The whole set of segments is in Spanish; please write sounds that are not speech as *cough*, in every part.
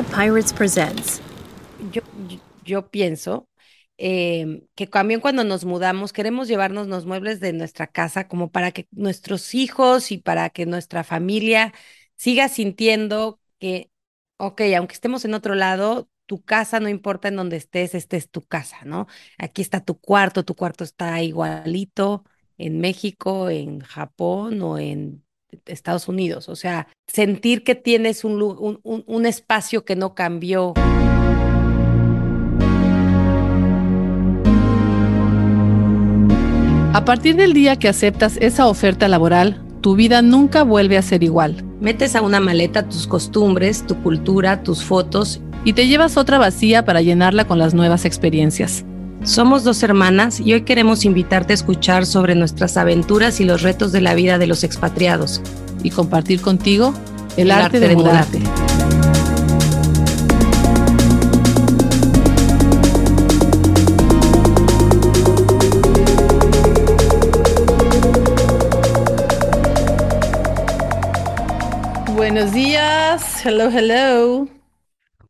Pirates presents. Yo, pienso eh, que también cuando nos mudamos queremos llevarnos los muebles de nuestra casa como para que nuestros hijos y para que nuestra familia siga sintiendo que, ok, aunque estemos en otro lado, tu casa, no importa en donde estés, este es tu casa, ¿no? Aquí está tu cuarto, tu cuarto está igualito en México, en Japón o en Estados Unidos. O sea, sentir que tienes un, un- un espacio que no cambió. A partir del día que aceptas esa oferta laboral, tu vida nunca vuelve a ser igual Metes a una maleta tus costumbres, tu cultura, tus fotos. y te llevas otra vacía para llenarla con las nuevas experiencias. Somos dos hermanas y hoy queremos invitarte a escuchar sobre nuestras aventuras y los retos de la vida de los expatriados. y compartir contigo el, arte, de, mudarte. Buenos días, hello, hello.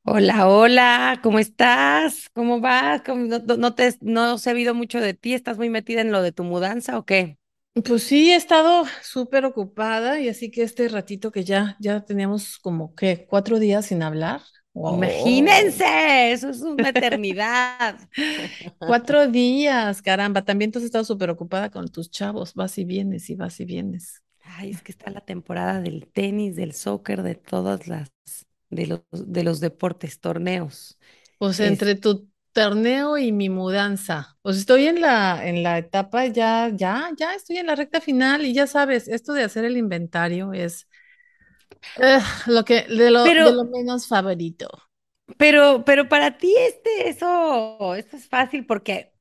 Hola, hola, ¿cómo estás? ¿Cómo vas? ¿Cómo- no, no- no te, no he sabido mucho de ti. ¿Estás muy metida en lo de tu mudanza o qué? Pues sí, he estado súper ocupada y así que este ratito que ya, ya teníamos como que cuatro días sin hablar. Wow. Imagínense, eso es una eternidad. *laughs* Cuatro días, caramba. También tú has estado súper ocupada con tus chavos. Vas y vienes y vas y vienes. Ay, es que está la temporada del tenis, del soccer, de todas las, de los, de los deportes, torneos. Pues Es- entre tu torneo y mi mudanza. Pues estoy en la, en la etapa ya, ya, ya estoy en la recta final y ya sabes, esto de hacer el inventario es eh, lo que, de lo, Pero- de lo menos favorito. Pero, pero para ti este, eso, esto es fácil porque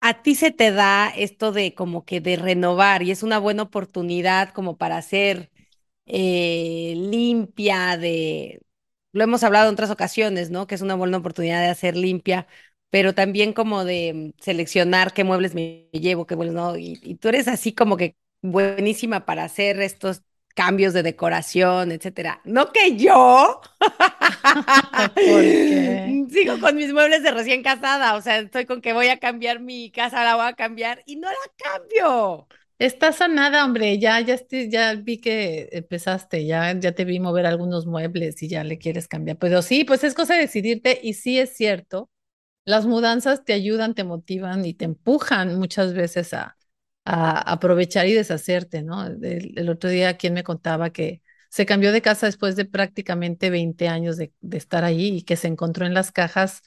a ti se te da esto de como que de renovar y es una buena oportunidad como para ser eh, limpia de, lo hemos hablado en otras ocasiones, ¿no? Que es una buena oportunidad de hacer limpia, pero también como de mm, seleccionar qué muebles me llevo, qué muebles no, y, y tú eres así como que buenísima para hacer estos cambios de decoración, etcétera. No que yo. *laughs* *laughs* Sigo con mis muebles de recién casada, o sea, estoy con que voy a cambiar mi casa, la voy a cambiar y no la cambio. Está sanada, hombre, ya, ya, ya vi que empezaste, ya, ya te vi mover algunos muebles y ya le quieres cambiar. Pero sí, pues es cosa de decidirte y sí es cierto, las mudanzas te ayudan, te motivan y te empujan muchas veces a, aprovechar y deshacerte, ¿no? El, el otro día, quien me contaba que se cambió de casa después de prácticamente 20 años de, de estar allí y que se encontró en las cajas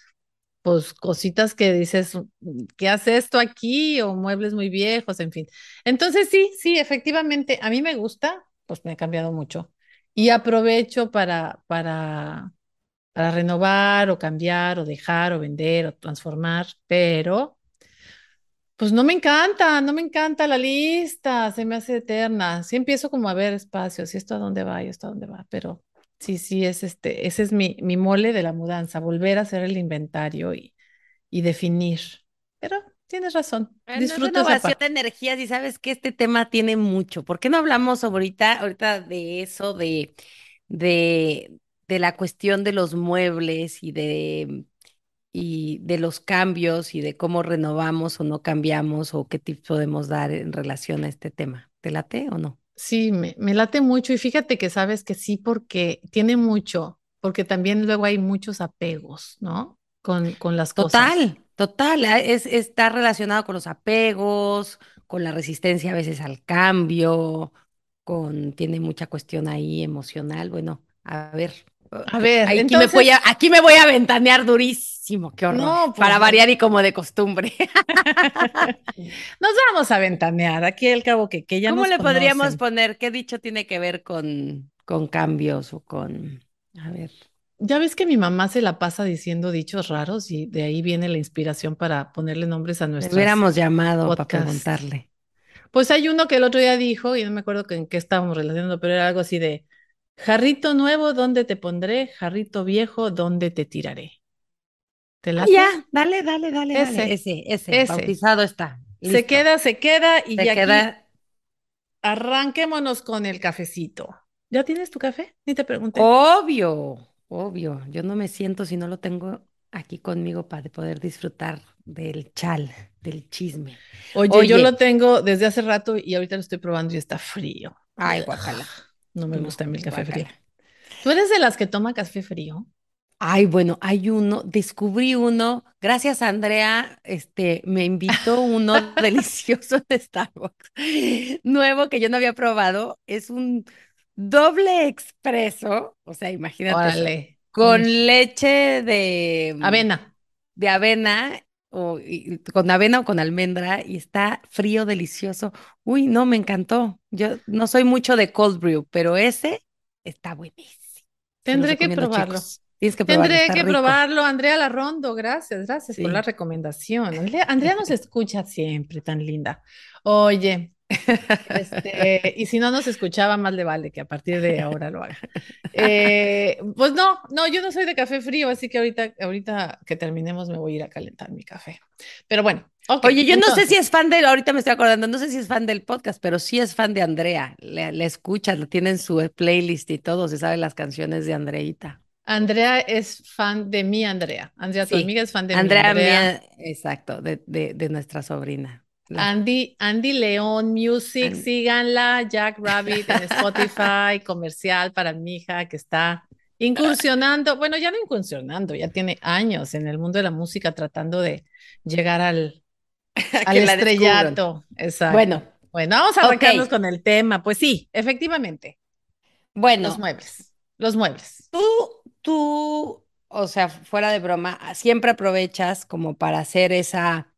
pues cositas que dices, "Mm, ¿qué hace esto aquí? O muebles muy viejos, en fin. Entonces sí, sí, efectivamente, a mí me gusta, pues me ha cambiado mucho. Y aprovecho para, para, para renovar o cambiar o dejar o vender o transformar, pero pues no me encanta, no me encanta la lista, se me hace eterna. Sí empiezo como a ver espacios, y esto a dónde va, y esto a dónde va, pero sí, sí, es este, ese es mi, mi mole de la mudanza, volver a hacer el inventario y, y definir. Pero tienes razón, Bueno, es disfruto esa renovación parte. de energías y sabes que este tema tiene mucho. ¿Por qué no hablamos ahorita, ahorita de eso, de, de, de la cuestión de los muebles y de, y de los cambios y de cómo renovamos o no cambiamos o qué tips podemos dar en relación a este tema? ¿Te late o no? Sí, me, me late mucho y fíjate que sabes que sí, porque tiene mucho, porque también luego hay muchos apegos, ¿no? Con, con las cosas. Total, total. ah, Es, está relacionado con los apegos, con la resistencia a veces al cambio, con, tiene mucha cuestión ahí emocional. Bueno, a ver. A ver, aquí me entonces- voy a, aquí me voy a ventanear durísimo, qué horror. No, pues Para variar y como de costumbre. *laughs* Nos vamos a ventanear, aquí al cabo que, que ya ¿Cómo nos le podríamos poner? ¿Qué dicho tiene que ver con, con cambios o con, a ver. Ya ves que mi mamá se la pasa diciendo dichos raros y de ahí viene la inspiración para ponerle nombres a Le nuestras. hubiéramos llamado para podcast. preguntarle. Pues hay uno que el otro día dijo, y no me acuerdo en qué estábamos relacionando, pero era algo así de, jarrito nuevo, ¿dónde te pondré? Jarrito viejo, ¿dónde te tiraré? ¿Te Ah, late? ya, dale, dale, dale, dale. Ese, Ese, ese, ese. bautizado está. Se queda, se queda y Se ya aquí queda. arranquémonos con el cafecito. ¿Ya tienes tu café? Ni te pregunté. Obvio, Obvio, yo no me siento si no lo tengo aquí conmigo para poder disfrutar del chal, del chisme. Oye, yo lo tengo desde hace rato y ahorita lo estoy probando y está frío. Ay, guacala. No me gusta el café frío. ¿Tú eres de las que toma café frío? Ay, bueno, hay uno, descubrí uno, gracias Andrea, este, me invitó uno *laughs* delicioso de Starbucks, nuevo que yo no había probado, es un doble expreso, o sea, imagínate, con leche de avena, de avena o con avena o con almendra y está frío, delicioso. Uy, no, me encantó. Yo no soy mucho de cold brew, pero ese está buenísimo. Tendré que probarlo. Tienes que probarlo. Tendré que probarlo, Andrea Larrondo. Gracias, gracias por la recomendación. Andrea, *laughs* Andrea nos escucha siempre, tan linda. Oye, este, y si no nos escuchaba, más le vale que a partir de ahora lo haga. Eh, pues no, no, yo no soy de café frío, así que ahorita, ahorita que terminemos me voy a ir a calentar mi café. Pero bueno. Oye, yo no sé si es fan de, ahorita me estoy acordando, no sé si es fan del podcast, pero sí es fan de Andrea. Le, le escucha, lo tiene en su playlist y todo, se sabe las canciones de Andreita. Andrea es fan de mi Andrea. Andrea, tu amiga es fan de Andrea, mi Andrea. exacto, de, de, de nuestra sobrina. Andy, Andy León Music, síganla, Jack Rabbit en Spotify, *laughs* comercial para mi hija que está incursionando, bueno, ya no incursionando, ya tiene años en el mundo de la música tratando de llegar al, *laughs* al estrellato. Exacto. Bueno, bueno, vamos a arrancarnos con el tema. Pues sí, efectivamente. Bueno. Los muebles, los muebles. Tú, tú, o sea, fuera de broma, siempre aprovechas como para hacer esa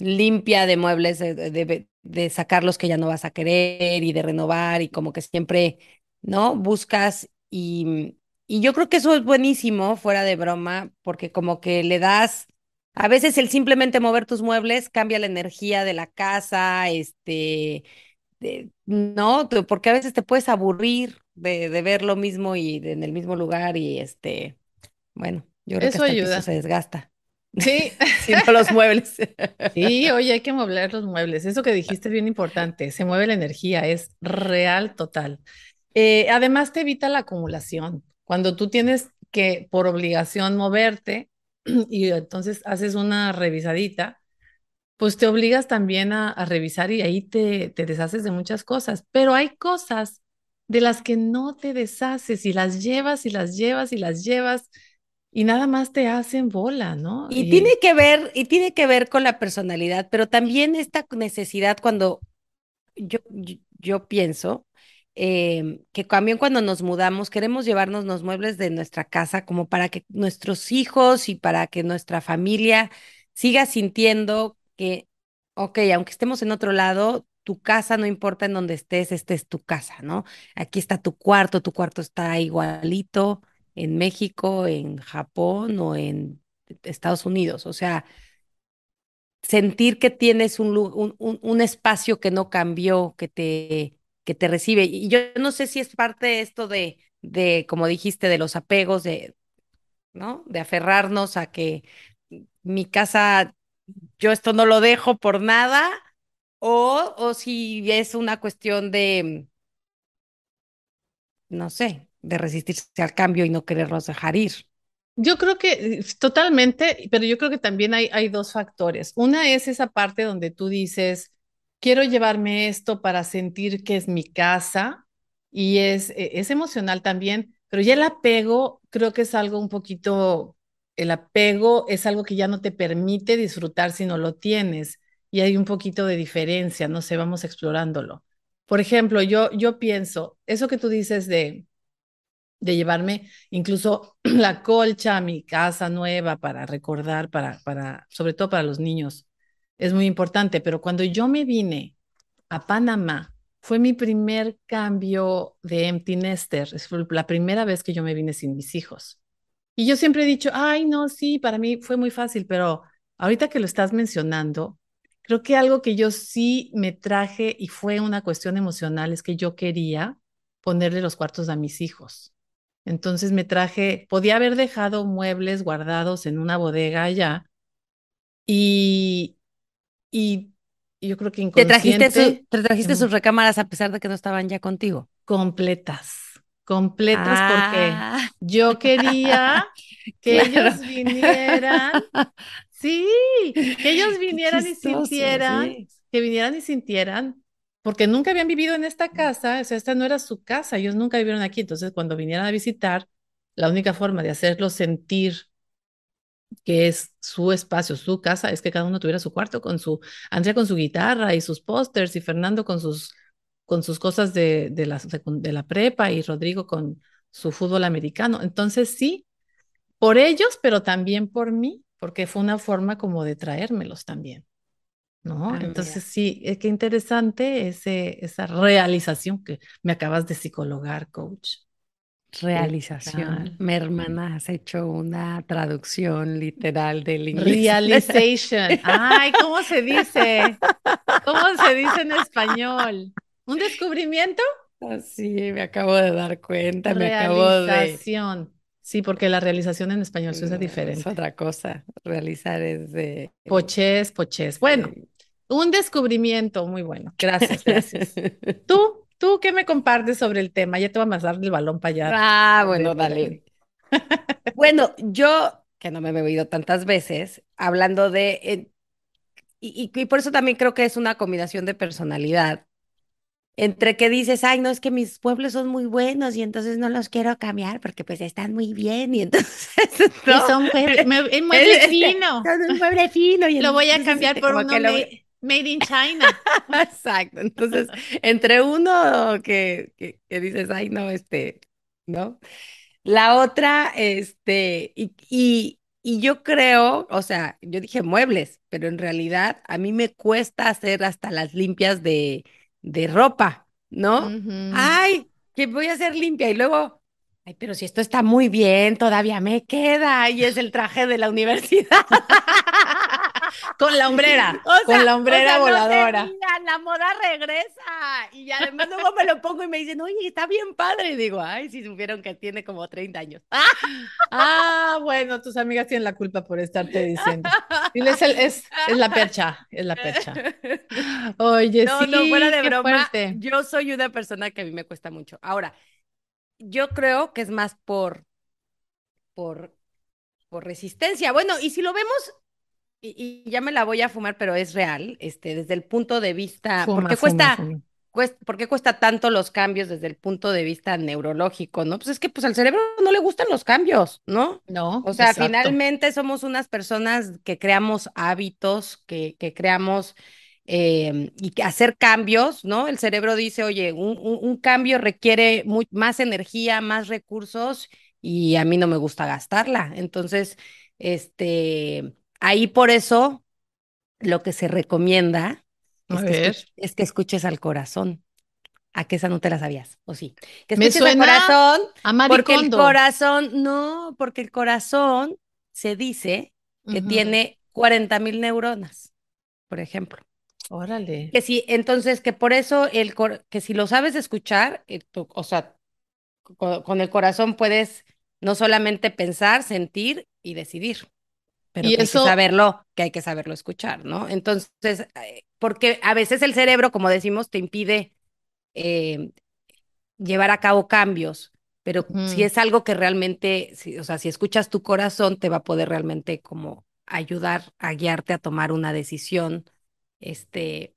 limpia de muebles, de, de, sacar los que ya no vas a querer y de renovar y como que siempre, ¿no? Buscas y, y yo creo que eso es buenísimo, fuera de broma, porque como que le das, a veces el simplemente mover tus muebles cambia la energía de la casa, este, ¿no? Porque a veces te puedes aburrir de, de ver lo mismo y en el mismo lugar y este, bueno, yo creo eso que ayuda. se desgasta. Sí, *laughs* sino los muebles. *laughs* Sí, oye, hay que mover los muebles. Eso que dijiste es bien importante. Se mueve la energía, es real total. Eh, además, te evita la acumulación. Cuando tú tienes que, por obligación, moverte *clears throat* y entonces haces una revisadita, pues te obligas también a, a revisar y ahí te, te deshaces de muchas cosas. Pero hay cosas de las que no te deshaces y las llevas y las llevas y las llevas y nada más te hacen bola, ¿no? Y, tiene que ver, y tiene que ver con la personalidad, pero también esta necesidad cuando yo, yo, pienso em, que también cuando nos mudamos queremos llevarnos los muebles de nuestra casa como para que nuestros hijos y para que nuestra familia siga sintiendo que, ok, aunque estemos en otro lado, tu casa, no importa en donde estés, esta es tu casa, ¿no? Aquí está tu cuarto, tu cuarto está igualito en México, en Japón o en Estados Unidos. O sea, sentir que tienes un, un, un, espacio que no cambió, que te, que te recibe. Y yo no sé si es parte de esto de, de, como dijiste, de los apegos, de, ¿no? De aferrarnos a que mi casa, yo esto no lo dejo por nada, o, o si es una cuestión de, no sé, de resistirse al cambio y no quererlos dejar ir. Yo creo que totalmente, pero yo creo que también hay, hay dos factores. Una es esa parte donde tú dices, quiero llevarme esto para sentir que es mi casa y es, e, es emocional también, pero ya el apego creo que es algo un poquito, el apego es algo que ya no te permite disfrutar si no lo tienes y hay un poquito de diferencia, no sé, vamos explorándolo. Por ejemplo, yo, yo pienso, eso que tú dices de de llevarme incluso *clears throat* la colcha a mi casa nueva para recordar, para, para, sobre todo para los niños. Es muy importante, pero cuando yo me vine a Panamá, fue mi primer cambio de empty nester, fue la primera vez que yo me vine sin mis hijos. Y yo siempre he dicho, ay, no, sí, para mí fue muy fácil, pero ahorita que lo estás mencionando, creo que algo que yo sí me traje y fue una cuestión emocional es que yo quería ponerle los cuartos a mis hijos. Entonces me traje, podía haber dejado muebles guardados en una bodega allá y, y, yo creo que inconsciente... ¿Te trajiste, te trajiste sus recámaras a pesar de que no estaban ya contigo? Completas, completas porque Ah, yo quería *laughs* que claro. ellos vinieran, *laughs* sí, que ellos vinieran y sintieran, sí. que vinieran y sintieran, porque nunca habían vivido en esta casa, o sea, esta no era su casa, ellos nunca vivieron aquí, entonces cuando vinieran a visitar, la única forma de hacerlos sentir que es su espacio, su casa, es que cada uno tuviera su cuarto con su, Andrea con su guitarra y sus pósters y Fernando con sus, con sus cosas de, de, la, de la prepa y Rodrigo con su fútbol americano. Entonces sí, por ellos, pero también por mí, porque fue una forma como de traérmelos también. ¿No? Ah, Entonces mira, sí, es que interesante ese, esa realización que me acabas de psicologar, coach. ¿Qué realización. Mi hermana has hecho una traducción literal del inglés. Realization. *laughs* Ay, ¿cómo se dice? ¿Cómo se dice en español? ¿Un *laughs* descubrimiento? Así me acabo de dar cuenta, me acabo de... Realización. Sí, porque la realización en español usa No, es diferente. otra cosa. Realizar es de... Pochés, pochés. Bueno, un descubrimiento muy bueno. Gracias, gracias. *laughs* ¿Tú, tú qué me compartes sobre el tema? Ya te voy a pasar el balón para allá. Ah, bueno, dale. *laughs* Bueno, yo, que no me he oído tantas veces, hablando de... eh, y, y y por eso también creo que es una combinación de personalidad. Entre que dices, ay, no, es que mis pueblos son muy buenos y entonces no los quiero cambiar porque pues están muy bien y entonces, *laughs* Y son *laughs* mueble, mueble fino. son un mueble fino y Lo voy a cambiar este, por uno lo... made, made in China. *laughs* Exacto, entonces, entre uno que, que, que dices, ay, no, este, ¿no? La otra, este, y, y, y yo creo, o sea, yo dije muebles, pero en realidad a mí me cuesta hacer hasta las limpias de, de ropa, ¿no? Ay, que voy a hacer limpia y luego, ay, pero si esto está muy bien, todavía me queda y es el traje de la universidad. *laughs* Con la hombrera, *laughs* O con la o hombrera no se voladora. la moda regresa. Y además luego me lo pongo y me dicen, oye, está bien padre. Y digo, ay, si supieron que tiene como 30 años. *laughs* Ah, bueno, tus amigas tienen la culpa por estarte diciendo. El- es, es la percha, es la percha. *laughs* Oye, No, no, fuera sí, de broma, fuerte. yo soy una persona que a mí me cuesta mucho. Ahora, yo creo que es más por, por, por resistencia. Bueno, y si lo vemos, y, y ya me la voy a fumar, pero es real, este, desde el punto de vista, ¿por Fuma, qué fuma, cuesta, fuma. cuesta, por qué cuesta tanto los cambios desde el punto de vista neurológico, ¿no? Pues es que pues al cerebro no le gustan los cambios, ¿no? No, O sea, exacto. finalmente somos unas personas que creamos hábitos, que, que creamos eh, y que hacer cambios, ¿no? El cerebro dice, oye, un, un- un cambio requiere mu- más energía, más recursos y a mí no me gusta gastarla. Entonces, este, ahí por eso lo que se recomienda es que es escuches al corazón. ¿A que esa no te la sabías? ¿O sí? Que Me escuches al suena corazón, a porque el corazón, no, porque el corazón se dice que tiene 40 mil neuronas, por ejemplo. Órale. Que si, entonces, que por eso, el cor- que si lo sabes escuchar, eh, tú- o sea, co- con, el corazón puedes no solamente pensar, sentir y decidir, pero Y que hay que saberlo, que hay que saberlo escuchar, ¿no? Entonces, eh, porque a veces el cerebro, como decimos, te impide eh, llevar a cabo cambios, pero si es algo que realmente, si- o sea, si escuchas tu corazón, te va a poder realmente como ayudar a guiarte a tomar una decisión, este,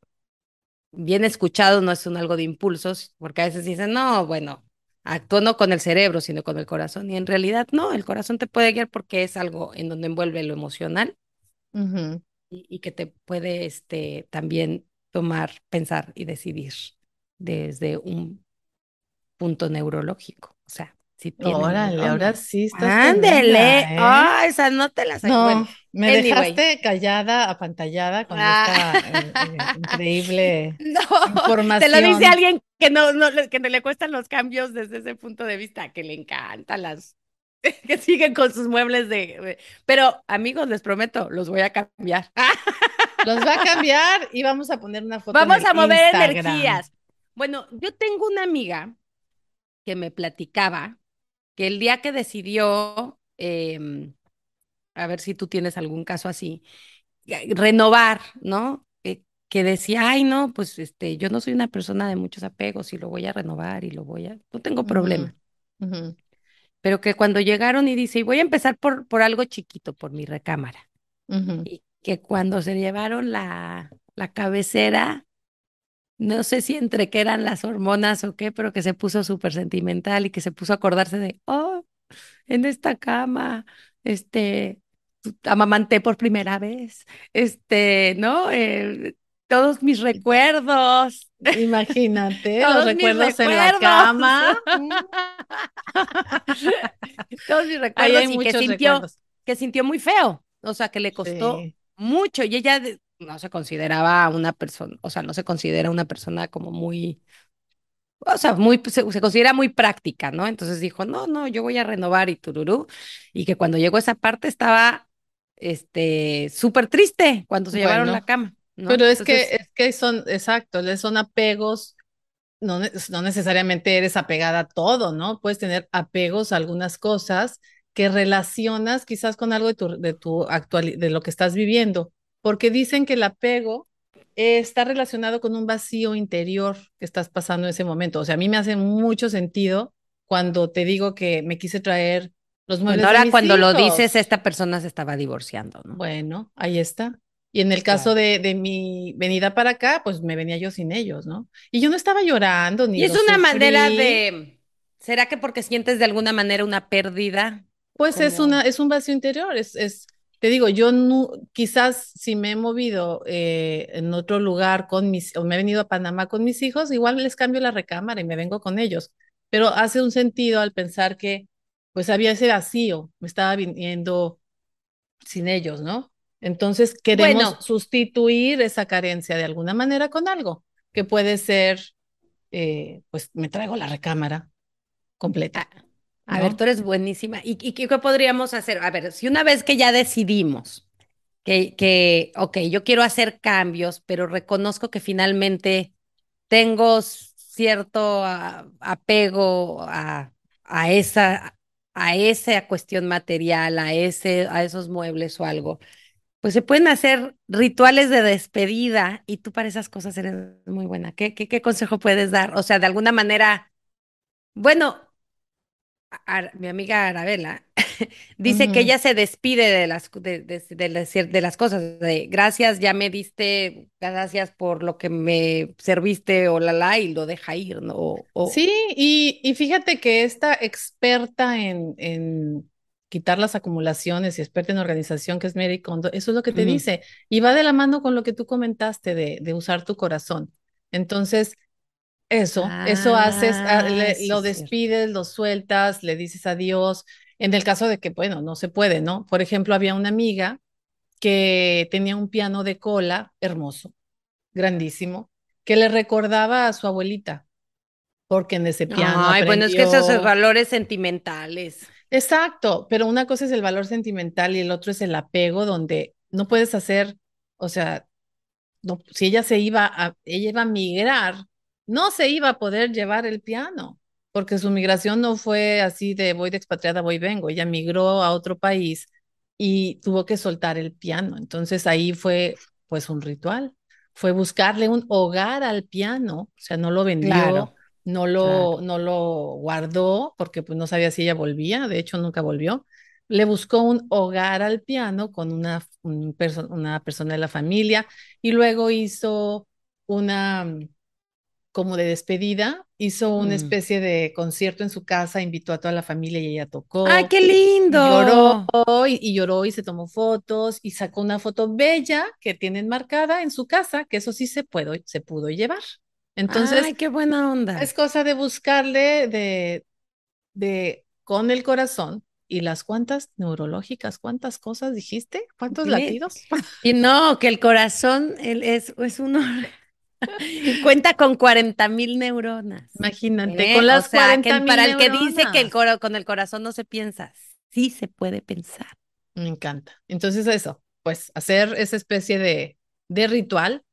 bien escuchado, no es un algo de impulsos, porque a veces dicen, no, bueno, actúo no con el cerebro, sino con el corazón, y en realidad no, el corazón te puede guiar porque es algo en donde envuelve lo emocional y, y que te puede, este, también tomar, pensar y decidir desde un punto neurológico. O sea, tiene Órale, ahora sí estás Ándele. ¿eh? Ah, esa no te la sabía. Bueno, No, me anyway. dejaste callada, apantallada con Ah, esta eh, eh, increíble *laughs* no, te lo dice información. alguien que no, que no le cuestan los cambios desde ese punto de vista, que le encantan las, *laughs* que siguen con sus muebles de, Pero, amigos, les prometo, los voy a cambiar. *laughs* Los va a cambiar y vamos a poner una foto en Vamos el a mover Instagram. energías. Bueno, yo tengo una amiga que me platicaba que el día que decidió, em, a ver si tú tienes algún caso así, eh, renovar, ¿no? Eh, que decía, ay, no, pues este, yo no soy una persona de muchos apegos y lo voy a renovar y lo voy a, no tengo problema. Pero que cuando llegaron y dice, y voy a empezar por, por algo chiquito, por mi recámara, y que cuando se llevaron la, la cabecera, no sé si entre que eran las hormonas o qué, pero que se puso súper sentimental y que se puso a acordarse de, oh, en esta cama, este, amamanté por primera vez, este, ¿no? Eh, todos mis recuerdos, *laughs* Imagínate los todos mis recuerdos en la recuerdos. cama. Mm, *laughs* todos mis recuerdos hay y que sintió, recuerdos. que sintió muy feo, o sea, que le costó Sí, mucho y ella no se consideraba una persona, o sea, no se considera una persona como muy, o sea, muy, se, se considera muy práctica, ¿no? Entonces dijo, no, no, yo voy a renovar y tururú, y que cuando llegó esa parte estaba, este, súper triste cuando se llevaron la cama, ¿no? pero es que, es que son, exacto, son apegos, no, no necesariamente eres apegada a todo, ¿no? Puedes tener apegos a algunas cosas que relacionas quizás con algo de tu, de tu actual, de lo que estás viviendo, porque dicen que el apego eh, está relacionado con un vacío interior que estás pasando en ese momento. O sea, a mí me hace mucho sentido cuando te digo que me quise traer los bueno, muebles de ahora mis cuando lo dices, esta persona se estaba divorciando, ¿no? Bueno, ahí está. Y en el caso Claro. de, de mi venida para acá, pues me venía yo sin ellos, ¿no? Y yo no estaba llorando ni Y es una manera de, ¿será que porque sientes de alguna manera una pérdida? Pues es una, es un vacío interior, es, es, te digo, yo no, quizás si me he movido eh, en otro lugar con mis, o me he venido a Panamá con mis hijos, igual les cambio la recámara y me vengo con ellos. Pero hace un sentido al pensar que pues había ese vacío, me estaba viniendo sin ellos, ¿no? Entonces queremos bueno, sustituir esa carencia de alguna manera con algo que puede ser, eh, pues me traigo la recámara completa, a ver, tú ¿no? eres buenísima. ¿Y, y qué qué podríamos hacer? A ver, si una vez que ya decidimos que, que, ok, yo quiero hacer cambios, pero reconozco que finalmente tengo cierto ah, apego a, a esa, a esa cuestión material, a ese, a esos muebles o algo. Pues se pueden hacer rituales de despedida y tú para esas cosas eres muy buena. ¿Qué, qué, qué consejo puedes dar? O sea, de alguna manera, bueno, Ar- mi amiga Arabella *laughs* dice que ella se despide de las, de, de, de las, cier- de las cosas, de gracias, ya me diste, gracias por lo que me serviste o la la y lo deja ir, ¿no? O, o- Sí, y, y fíjate que esta experta en, en quitar las acumulaciones y experta en organización, que es Mary Kondo, eso es lo que te dice, y va de la mano con lo que tú comentaste de, de usar tu corazón. Entonces, eso, eso haces, ah, Ah, le- sí, lo despides, lo sueltas, le dices adiós, en el caso de que, bueno, no se puede, ¿no? Por ejemplo, había una amiga que tenía un piano de cola hermoso, grandísimo, que le recordaba a su abuelita porque en ese piano Ay, bueno, es que esos valores sentimentales. Exacto, pero una cosa es el valor sentimental y el otro es el apego, donde no puedes hacer, o sea, no, si ella se iba a, ella iba a migrar, no se iba a poder llevar el piano, porque su migración no fue así de voy de expatriada, voy vengo, ella migró a otro país y tuvo que soltar el piano. Entonces ahí fue pues un ritual, fue buscarle un hogar al piano, o sea, no lo vendió, Claro, no claro. lo, no lo guardó, porque pues no sabía si ella volvía, de hecho nunca volvió. Le buscó un hogar al piano con una, un perso- una persona de la familia y luego hizo una, como de despedida, hizo una Mm. especie de concierto en su casa, invitó a toda la familia y ella Ay, tocó qué y lloró lindo. y, y lloró y se tomó fotos y sacó una foto bella que tiene enmarcada en su casa, que eso sí se pudo, se pudo llevar. Entonces, Ay, qué buena es onda. cosa de buscarle de, de con el corazón y las cuantas neurológicas, cuántas cosas dijiste, cuántos Tiene, latidos. y no, que el corazón él es, es uno, *laughs* cuenta con cuarenta mil neuronas. Imagínate, con ¿eh? O las sea, que cuarenta el- mil para el que dice que el coro, con el corazón no se piensa, sí se puede pensar. Me encanta. Entonces eso, pues hacer esa especie de, de ritual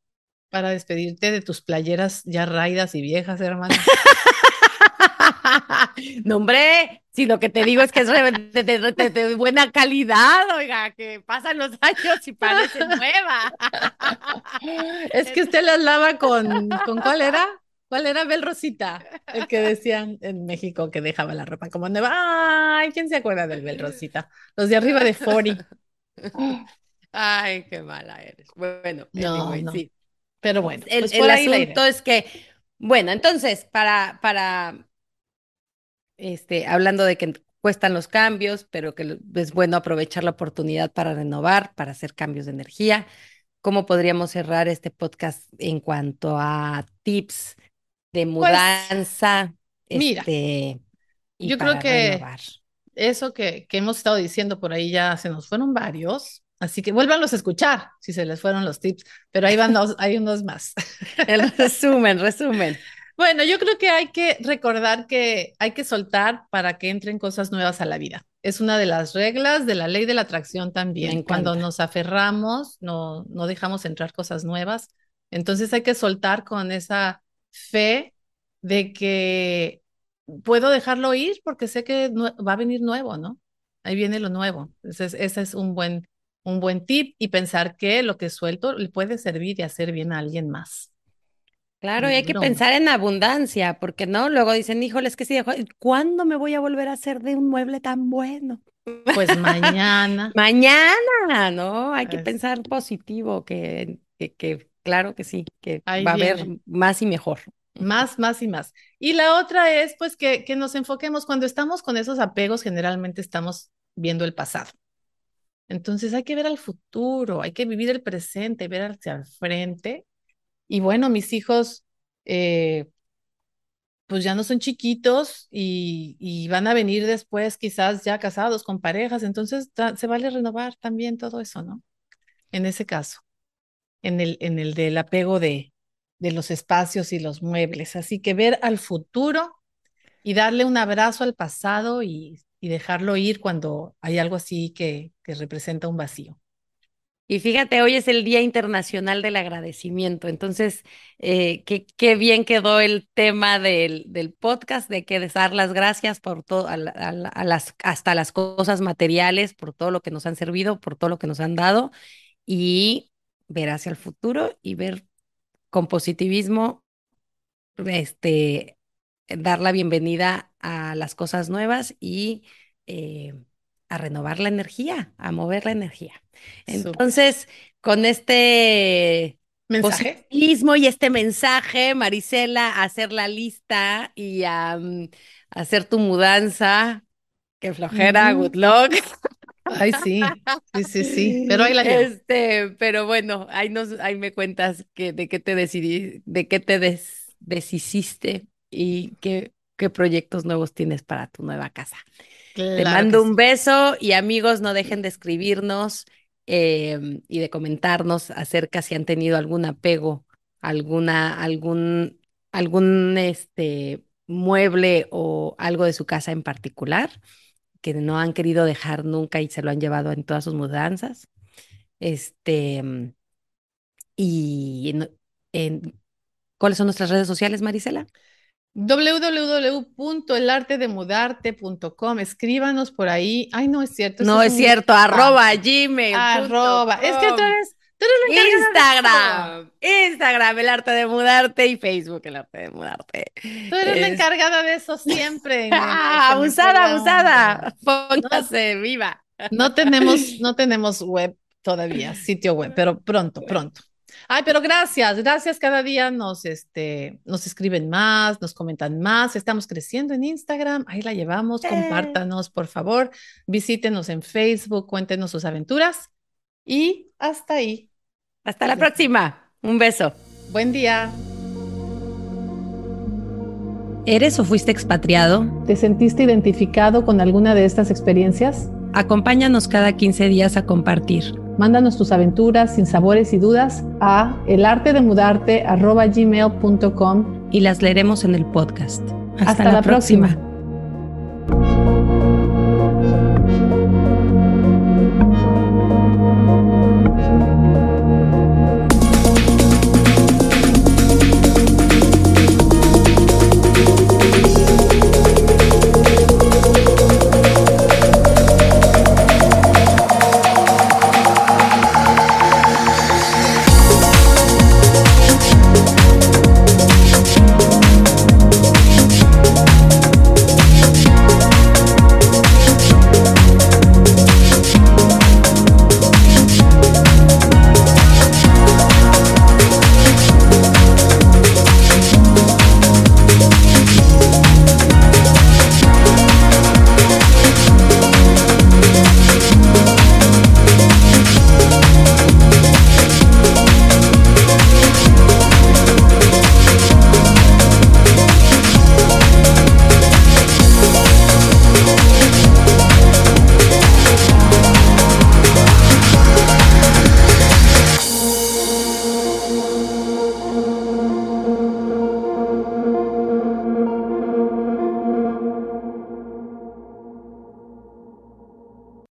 para despedirte de tus playeras ya raídas y viejas, hermana. *laughs* No, hombre, si lo que te digo es que es de, de- de- de buena calidad, oiga, que pasan los años y parece nueva. Es que usted las lava con, ¿con cuál era? ¿Cuál era Bel Rosita? El que decían en México que dejaba la ropa como nueva. Ay, ¿quién se acuerda del Bel Rosita? Los de arriba de Fori. Ay, qué mala eres. Bueno, No, anyway, no. sí. Pero bueno, El, pues el la asunto es que, bueno, entonces, para, para, este, hablando de que cuestan los cambios, pero que es bueno aprovechar la oportunidad para renovar, para hacer cambios de energía. ¿Cómo podríamos cerrar este podcast en cuanto a tips de Pues, mudanza, mira, este, y yo creo para que renovar? eso que, que hemos estado diciendo por ahí ya se nos fueron varios, así que vuélvanlos a escuchar si se les fueron los tips, pero ahí van dos, hay unos más. *laughs* El resumen, resumen. Bueno, yo creo que hay que recordar que hay que soltar para que entren cosas nuevas a la vida. Es una de las reglas de la ley de la atracción también. Cuando nos aferramos, no, no dejamos entrar cosas nuevas. Entonces hay que soltar con esa fe de que puedo dejarlo ir porque sé que va a venir nuevo, ¿no? Ahí viene lo nuevo. Entonces, ese es un buen, un buen tip y pensar que lo que suelto le puede servir y hacer bien a alguien más. Claro, y hay que pensar en abundancia, porque no, luego dicen, híjole, es que si dejo, ¿cuándo me voy a volver a hacer de un mueble tan bueno? Pues mañana. *laughs* Mañana, ¿no? Hay que Es- pensar positivo, que, que, que claro que sí, que Ahí va a haber más y mejor. Más, más y más. Y la otra es, pues, que, que nos enfoquemos cuando estamos con esos apegos, generalmente estamos viendo el pasado. Entonces hay que ver al futuro, hay que vivir el presente, ver hacia el frente. Y bueno, mis hijos, eh, pues ya no son chiquitos y, van a venir después, quizás ya casados con parejas. Entonces se vale renovar también todo eso, ¿no? En ese caso, en el, en el del apego de, de los espacios y los muebles. Así que ver al futuro y darle un abrazo al pasado y, y dejarlo ir cuando hay algo así que, que representa un vacío. Y fíjate, hoy es el Día Internacional del Agradecimiento, entonces, eh, qué, bien quedó el tema del, del podcast, de que dar las gracias por todo, hasta las cosas materiales, por todo lo que nos han servido, por todo lo que nos han dado, y ver hacia el futuro y ver con positivismo, este, dar la bienvenida a las cosas nuevas y eh, a renovar la energía, a mover la energía. Entonces, con este ¿Mensaje? positivismo y este mensaje, Marisela, a hacer la lista y a, mm, hacer tu mudanza. Qué flojera, good luck. Ay, sí, sí, sí, sí, pero ahí la llevo. Este, pero bueno, ahí nos, ahí me cuentas que de qué te decidí, de qué te des- deshiciste y qué, qué proyectos nuevos tienes para tu nueva casa. Te mando un sí. beso y amigos, no dejen de escribirnos em, y de comentarnos acerca si han tenido algún apego, alguna, algún, algún este mueble o algo de su casa en particular que no han querido dejar nunca y se lo han llevado en todas sus mudanzas. Este, y en- en- ¿cuáles son nuestras redes sociales, Marisela? www.elartedemudarte.com. Escríbanos por ahí. Ay, no es cierto. No es cierto, arroba gmail. arroba. Es que tú eres, tú eres la de. Instagram, Instagram, el arte de mudarte y Facebook, el arte de mudarte. Tú eres la encargada de eso siempre. *laughs* Ah, abusada, abusada. *laughs* Póngase viva. No tenemos, no tenemos web todavía, sitio web, pero pronto, pronto. Ay, pero gracias, gracias. Cada día nos, este, nos escriben más, nos comentan más. Estamos creciendo en Instagram. Ahí la llevamos. Compártanos, por favor. Visítenos en Facebook, cuéntenos sus aventuras. Y hasta ahí. Hasta la próxima. Un beso. Buen día. ¿Eres o fuiste expatriado? ¿Te sentiste identificado con alguna de estas experiencias? Acompáñanos cada 15 días a compartir. Mándanos tus aventuras, sin sabores y dudas a elartedemudarte.gmail.com y las leeremos en el podcast. Hasta, la próxima.